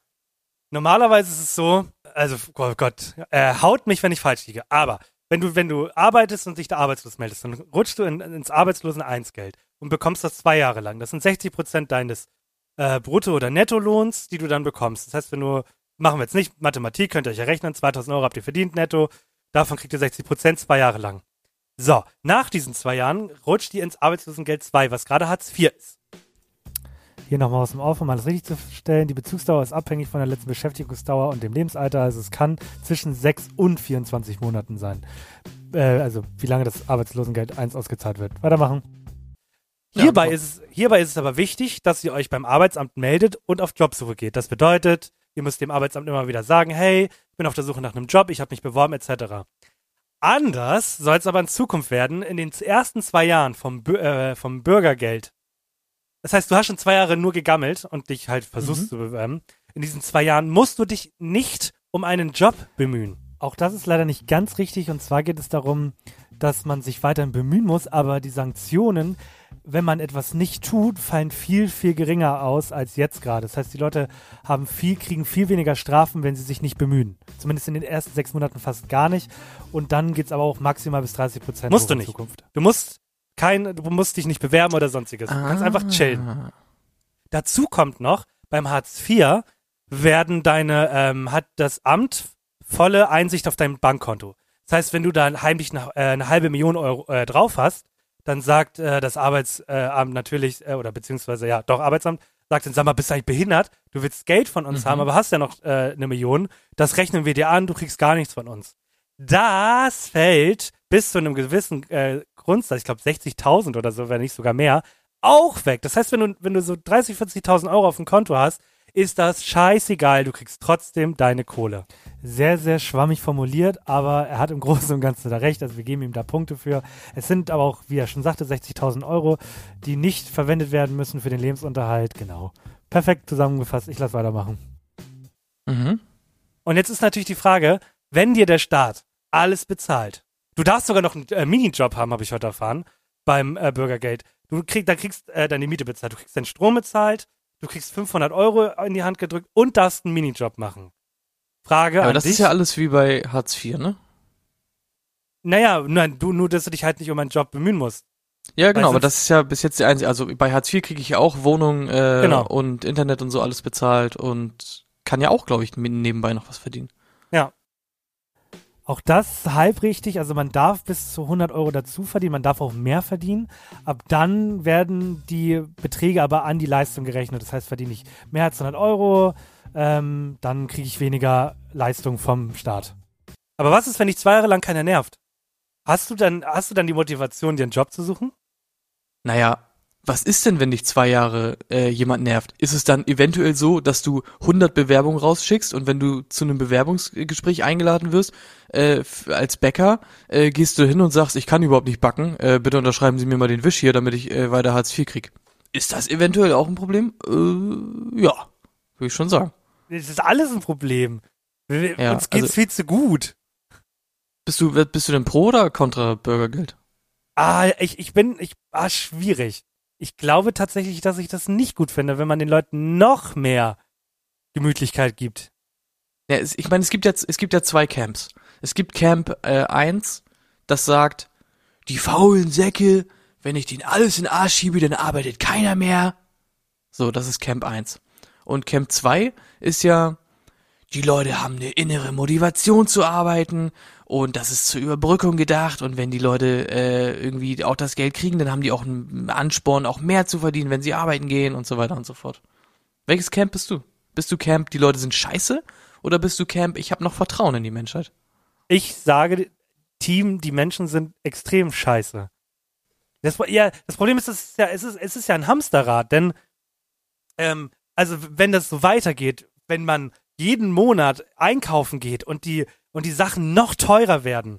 normalerweise ist es so, also, oh Gott, äh, haut mich, wenn ich falsch liege, aber wenn du, wenn du arbeitest und dich da arbeitslos meldest, dann rutschst du in, ins Arbeitslosen-Einsgeld und bekommst das zwei Jahre lang. Das sind 60 Prozent deines äh, Brutto- oder Nettolohns, die du dann bekommst. Das heißt, wenn du, machen wir jetzt nicht Mathematik, könnt ihr euch ja rechnen, 2000 Euro habt ihr verdient netto, davon kriegt ihr 60 Prozent zwei Jahre lang. So, nach diesen zwei Jahren rutscht ihr ins Arbeitslosengeld 2, was gerade Hartz IV ist. Hier nochmal aus dem Auf, um alles richtig zu stellen. Die Bezugsdauer ist abhängig von der letzten Beschäftigungsdauer und dem Lebensalter. Also es kann zwischen 6 und 24 Monaten sein. Äh, also wie lange das Arbeitslosengeld 1 ausgezahlt wird. Weitermachen. Hierbei, ist es, hierbei ist es aber wichtig, dass ihr euch beim Arbeitsamt meldet und auf Jobsuche geht. Das bedeutet, ihr müsst dem Arbeitsamt immer wieder sagen, hey, ich bin auf der Suche nach einem Job, ich habe mich beworben, etc. Anders soll es aber in Zukunft werden, in den ersten zwei Jahren vom, äh, vom Bürgergeld. Das heißt, du hast schon zwei Jahre nur gegammelt und dich halt versuchst Mhm. zu bewerben. In diesen zwei Jahren musst du dich nicht um einen Job bemühen. Auch das ist leider nicht ganz richtig. Und zwar geht es darum, dass man sich weiterhin bemühen muss, aber die Sanktionen, wenn man etwas nicht tut, fallen viel, viel geringer aus als jetzt gerade. Das heißt, die Leute haben viel, kriegen viel weniger Strafen, wenn sie sich nicht bemühen. Zumindest in den ersten sechs Monaten fast gar nicht. Und dann geht es aber auch maximal bis 30 Prozent Musst du in nicht. Zukunft. Du musst kein, du musst dich nicht bewerben oder sonstiges. Du kannst einfach chillen. Ah. Dazu kommt noch, beim Hartz IV werden deine, ähm, hat das Amt volle Einsicht auf dein Bankkonto. Das heißt, wenn du da heimlich eine, äh, eine halbe Million Euro äh, drauf hast, dann sagt äh, das Arbeitsamt Amt natürlich, äh, oder beziehungsweise ja, doch Arbeitsamt, sagt dann, sag mal, bist du eigentlich behindert? Du willst Geld von uns Mhm. haben, aber hast ja noch äh, eine Million. Das rechnen wir dir an, du kriegst gar nichts von uns. Das fällt bis zu einem gewissen äh, Grundsatz, ich glaube 60.000 oder so, wenn nicht sogar mehr, auch weg. Das heißt, wenn du, wenn du so 30.000, 40.000 Euro auf dem Konto hast, ist das scheißegal. Du kriegst trotzdem deine Kohle. Sehr, sehr schwammig formuliert, aber er hat im (laughs) Großen und Ganzen da recht. Also wir geben ihm da Punkte für. Es sind aber auch, wie er schon sagte, 60.000 Euro, die nicht verwendet werden müssen für den Lebensunterhalt. Genau. Perfekt zusammengefasst. Ich lasse weitermachen. Mhm. Und jetzt ist natürlich die Frage, wenn dir der Staat alles bezahlt, du darfst sogar noch einen äh, Minijob haben, habe ich heute erfahren, beim äh, Bürgergeld. Du krieg, da kriegst äh, deine Miete bezahlt, du kriegst deinen Strom bezahlt, du kriegst 500 Euro in die Hand gedrückt und darfst einen Minijob machen. Frage Aber das dich. ist ja alles wie bei Hartz IV, ne? naja, nein, du, nur, dass du dich halt nicht um einen Job bemühen musst. Ja, genau, aber das ist ja bis jetzt die einzige, also bei Hartz IV kriege ich ja auch Wohnung äh, Genau. und Internet und so alles bezahlt und kann ja auch, glaube ich, nebenbei noch was verdienen. Auch das halb richtig. Also man darf bis zu 100 Euro dazu verdienen, man darf auch mehr verdienen. Ab dann werden die Beträge aber an die Leistung gerechnet. Das heißt, verdiene ich mehr als 100 Euro, ähm, dann kriege ich weniger Leistung vom Staat. Aber was ist, wenn dich zwei Jahre lang keiner nervt? Hast du dann, hast du dann die Motivation, dir einen Job zu suchen? Naja, was ist denn, wenn dich zwei Jahre äh, jemand nervt? Ist es dann eventuell so, dass du 100 Bewerbungen rausschickst und wenn du zu einem Bewerbungsgespräch eingeladen wirst, äh, als Bäcker, äh, gehst du hin und sagst, ich kann überhaupt nicht backen, äh, bitte unterschreiben Sie mir mal den Wisch hier, damit ich äh, weiter Hartz IV krieg. Ist das eventuell auch ein Problem? Äh, ja. würde ich schon sagen. Das ist alles ein Problem. Wir- Ja, Uns geht's also- viel zu gut. Bist du, bist du denn pro oder kontra Bürgergeld? Ah, ich, ich bin, ich, ah, schwierig. Ich glaube tatsächlich, dass ich das nicht gut finde, wenn man den Leuten noch mehr Gemütlichkeit gibt. Ja, ich meine, es gibt jetzt, es gibt ja zwei Camps. Es gibt Camp äh, 1, das sagt, die faulen Säcke, wenn ich denen alles in den Arsch schiebe, dann arbeitet keiner mehr. So, das ist Camp 1. Und Camp 2 ist ja, die Leute haben eine innere Motivation zu arbeiten und das ist zur Überbrückung gedacht und wenn die Leute äh, irgendwie auch das Geld kriegen, dann haben die auch einen Ansporn, auch mehr zu verdienen, wenn sie arbeiten gehen und so weiter und so fort. Welches Camp bist du? Bist du Camp, die Leute sind scheiße? Oder bist du Camp, ich habe noch Vertrauen in die Menschheit? Ich sage, Team, die Menschen sind extrem scheiße. Das, ja, das Problem ist, es ist ja, es ist, es ist ja ein Hamsterrad, denn ähm, also wenn das so weitergeht, wenn man jeden Monat einkaufen geht und die und die Sachen noch teurer werden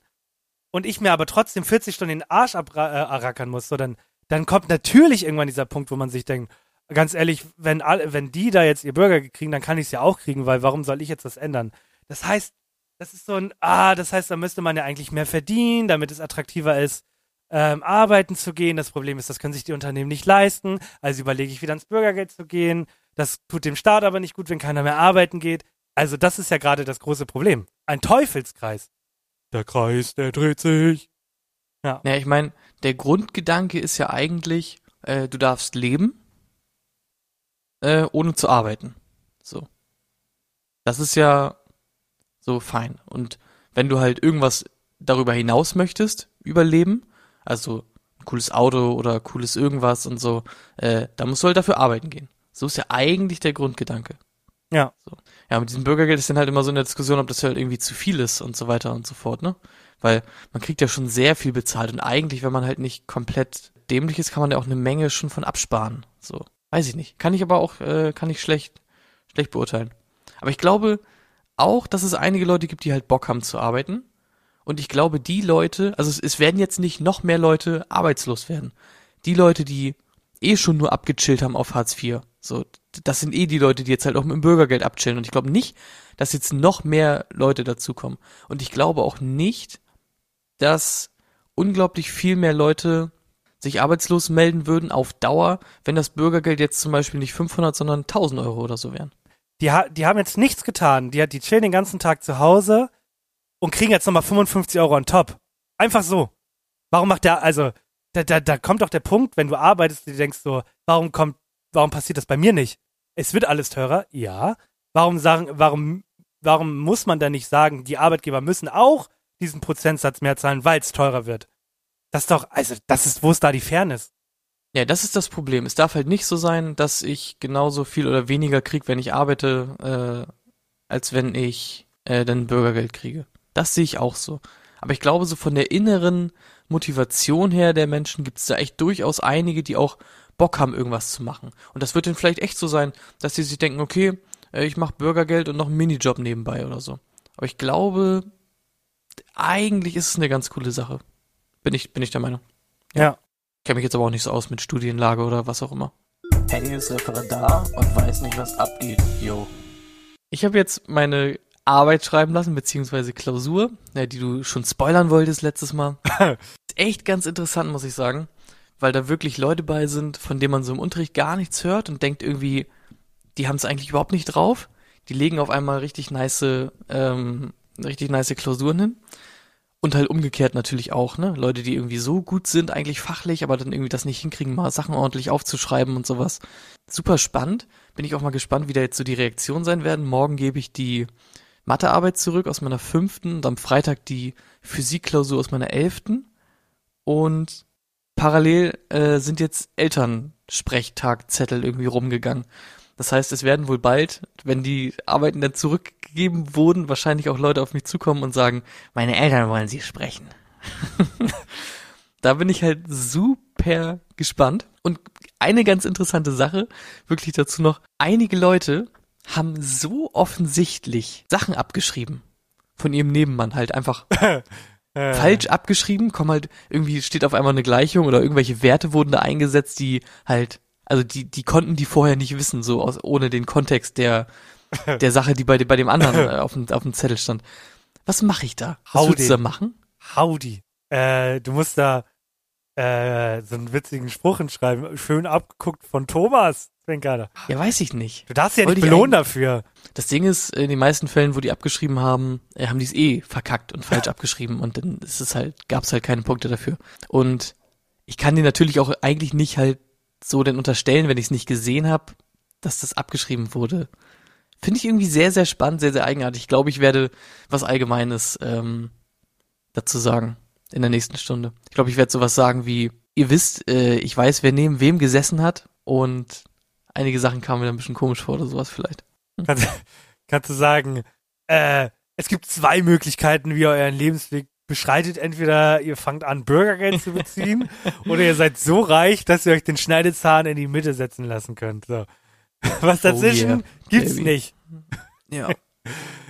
und ich mir aber trotzdem 40 Stunden den Arsch abrackern muss, so dann dann kommt natürlich irgendwann dieser Punkt, wo man sich denkt, ganz ehrlich, wenn wenn die da jetzt ihr Burger kriegen, dann kann ich es ja auch kriegen, weil warum soll ich jetzt das ändern? Das heißt, das ist so ein, ah, das heißt, da müsste man ja eigentlich mehr verdienen, damit es attraktiver ist, ähm, arbeiten zu gehen. Das Problem ist, das können sich die Unternehmen nicht leisten. Also überlege ich wieder ans Bürgergeld zu gehen. Das tut dem Staat aber nicht gut, wenn keiner mehr arbeiten geht. Also das ist ja gerade das große Problem. Ein Teufelskreis. Der Kreis, der dreht sich. Ja, ich meine, der Grundgedanke ist ja eigentlich, äh, du darfst leben, äh, ohne zu arbeiten. So. Das ist ja so fein. Und wenn du halt irgendwas darüber hinaus möchtest, überleben, also ein cooles Auto oder cooles irgendwas und so, äh, da musst du halt dafür arbeiten gehen. So ist ja eigentlich der Grundgedanke. Ja. So. Ja, mit diesem Bürgergeld ist dann halt immer so in der Diskussion, ob das halt irgendwie zu viel ist und so weiter und so fort, ne? Weil man kriegt ja schon sehr viel bezahlt und eigentlich, wenn man halt nicht komplett dämlich ist, kann man ja auch eine Menge schon von absparen. So. Weiß ich nicht. Kann ich aber auch, äh, kann ich schlecht, schlecht beurteilen. Aber ich glaube auch, dass es einige Leute gibt, die halt Bock haben zu arbeiten. Und ich glaube, die Leute, also es, es werden jetzt nicht noch mehr Leute arbeitslos werden. Die Leute, die eh schon nur abgechillt haben auf Hartz IV. So, das sind eh die Leute, die jetzt halt auch mit dem Bürgergeld abchillen. Und ich glaube nicht, dass jetzt noch mehr Leute dazukommen. Und ich glaube auch nicht, dass unglaublich viel mehr Leute sich arbeitslos melden würden auf Dauer, wenn das Bürgergeld jetzt zum Beispiel nicht 500, sondern 1000 Euro oder so wären. Die, ha die haben jetzt nichts getan. Die, die chillen den ganzen Tag zu Hause und kriegen jetzt nochmal 55 Euro on top. Einfach so. Warum macht der, also, da, da, da kommt doch der Punkt, wenn du arbeitest, du denkst so, warum kommt, warum passiert das bei mir nicht? Es wird alles teurer, ja. Warum sagen, warum, warum muss man dann nicht sagen, die Arbeitgeber müssen auch diesen Prozentsatz mehr zahlen, weil es teurer wird? Das ist doch, also, das ist, wo ist da die Fairness? Ja, das ist das Problem. Es darf halt nicht so sein, dass ich genauso viel oder weniger krieg, wenn ich arbeite, äh, als wenn ich äh, dann Bürgergeld kriege. Das sehe ich auch so. Aber ich glaube, so von der inneren Motivation her der Menschen gibt es da echt durchaus einige, die auch Bock haben, irgendwas zu machen. Und das wird dann vielleicht echt so sein, dass sie sich denken, okay, äh, ich mache Bürgergeld und noch einen Minijob nebenbei oder so. Aber ich glaube, eigentlich ist es eine ganz coole Sache. Bin ich, bin ich der Meinung. Ja. Kenne mich jetzt aber auch nicht so aus mit Studienlage oder was auch immer. Henny ist Referendar und weiß nicht, was abgeht. Yo. Ich habe jetzt meine Arbeit schreiben lassen, beziehungsweise Klausur, ja, die du schon spoilern wolltest letztes Mal. (laughs) ist echt ganz interessant, muss ich sagen, weil da wirklich Leute bei sind, von denen man so im Unterricht gar nichts hört und denkt irgendwie, die haben es eigentlich überhaupt nicht drauf. Die legen auf einmal richtig nice, ähm, richtig nice Klausuren hin. Und halt umgekehrt natürlich auch, ne? Leute, die irgendwie so gut sind, eigentlich fachlich, aber dann irgendwie das nicht hinkriegen, mal Sachen ordentlich aufzuschreiben und sowas. Super spannend. Bin ich auch mal gespannt, wie da jetzt so die Reaktionen sein werden. Morgen gebe ich die Mathearbeit zurück aus meiner fünften und am Freitag die Physikklausur aus meiner elften. Und parallel äh, sind jetzt Elternsprechtagzettel irgendwie rumgegangen. Das heißt, es werden wohl bald, wenn die Arbeiten dann zurückgegeben wurden, wahrscheinlich auch Leute auf mich zukommen und sagen, meine Eltern wollen sie sprechen. (laughs) da bin ich halt super gespannt. Und eine ganz interessante Sache, wirklich dazu noch, einige Leute haben so offensichtlich Sachen abgeschrieben. Von ihrem Nebenmann halt einfach (laughs) falsch abgeschrieben, kommen halt, irgendwie steht auf einmal eine Gleichung oder irgendwelche Werte wurden da eingesetzt, die halt also die, die konnten die vorher nicht wissen, so aus, ohne den Kontext der, (laughs) der Sache, die bei, bei dem anderen äh, auf, dem, auf dem Zettel stand. Was mache ich da? Was willst du da machen? Howdy. Äh, du musst da äh, so einen witzigen Spruch hinschreiben. Schön abgeguckt von Thomas. Zwinker. Ja, weiß ich nicht. Du darfst ja nicht Wollte belohnen dafür. Das Ding ist, in den meisten Fällen, wo die abgeschrieben haben, äh, haben die es eh verkackt und falsch (laughs) abgeschrieben und dann ist es halt, gab's halt keine Punkte dafür. Und ich kann dir natürlich auch eigentlich nicht halt so denn unterstellen, wenn ich es nicht gesehen habe, dass das abgeschrieben wurde. Finde ich irgendwie sehr, sehr spannend, sehr, sehr eigenartig. Ich glaube, ich werde was Allgemeines ähm, dazu sagen in der nächsten Stunde. Ich glaube, ich werde sowas sagen wie, ihr wisst, äh, ich weiß, wer neben wem gesessen hat und einige Sachen kamen mir dann ein bisschen komisch vor oder sowas vielleicht. Kannst, kannst du sagen, äh, es gibt zwei Möglichkeiten, wie ihr euren Lebensweg beschreitet. Entweder ihr fangt an, Bürgergeld zu beziehen (laughs) oder ihr seid so reich, dass ihr euch den Schneidezahn in die Mitte setzen lassen könnt. So. (laughs) Was Oh dazwischen yeah, gibt's baby. nicht. Ja. (laughs)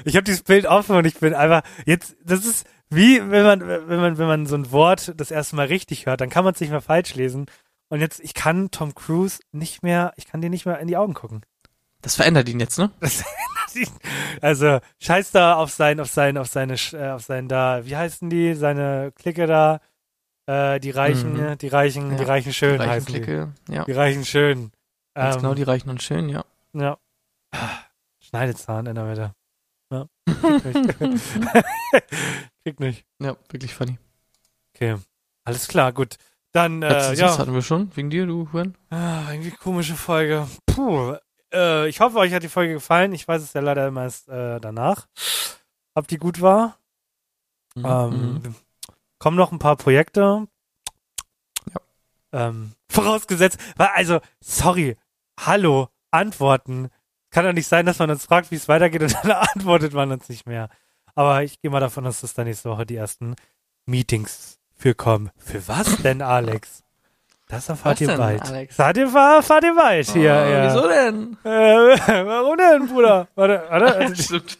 Ich habe dieses Bild offen und ich bin einfach jetzt. Das ist wie wenn man wenn man wenn man so ein Wort das erste Mal richtig hört, dann kann man es nicht mehr falsch lesen. Und jetzt ich kann Tom Cruise nicht mehr, ich kann dir nicht mehr in die Augen gucken. Das verändert ihn jetzt, ne? Das, (laughs) also scheiß da auf sein auf sein auf seine äh, auf sein da wie heißen die seine Clique da äh, die Reichen Mhm. die Reichen die Ja, Reichen schön Die reichen heißen die. Clique, ja. die Reichen schön Ganz Ähm, genau, die reichen und schön, ja. ja Schneidezahn in der Mitte ja. (laughs) (laughs) (laughs) Krieg nicht. Ja, wirklich funny. okay alles klar gut dann äh, ja hatten wir schon, wegen dir, du Juan. Ah, irgendwie komische Folge. Puh. Äh, ich hoffe, euch hat die Folge gefallen. Ich weiß es ja leider immer erst äh, danach, ob die gut war. Mhm. Ähm, kommen noch ein paar Projekte. Ähm, vorausgesetzt, weil, also, sorry, hallo, Antworten. Kann doch nicht sein, dass man uns fragt, wie es weitergeht und (laughs) dann antwortet man uns nicht mehr. Aber ich gehe mal davon aus, dass da nächste Woche die ersten Meetings für kommen. Für was denn, Alex? Das erfahrt ihr denn, bald. Alex? Fahrt ihr, fahr- fahrt ihr bald hier. Ah, ja. Wieso denn? Äh, (laughs) warum denn, Bruder? Warte, warte. (laughs) Stimmt.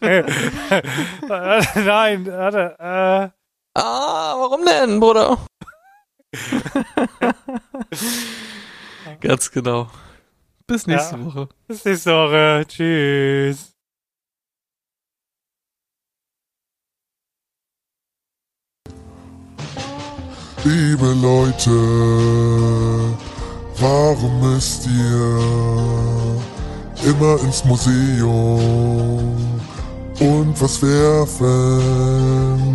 Warte, (laughs) Nein, warte. Äh, Ah, warum denn, Bruder? Ganz genau. Bis nächste Ja. Woche. bis nächste Woche. Tschüss. Liebe Leute, warum müsst ihr immer ins Museum und was werfen?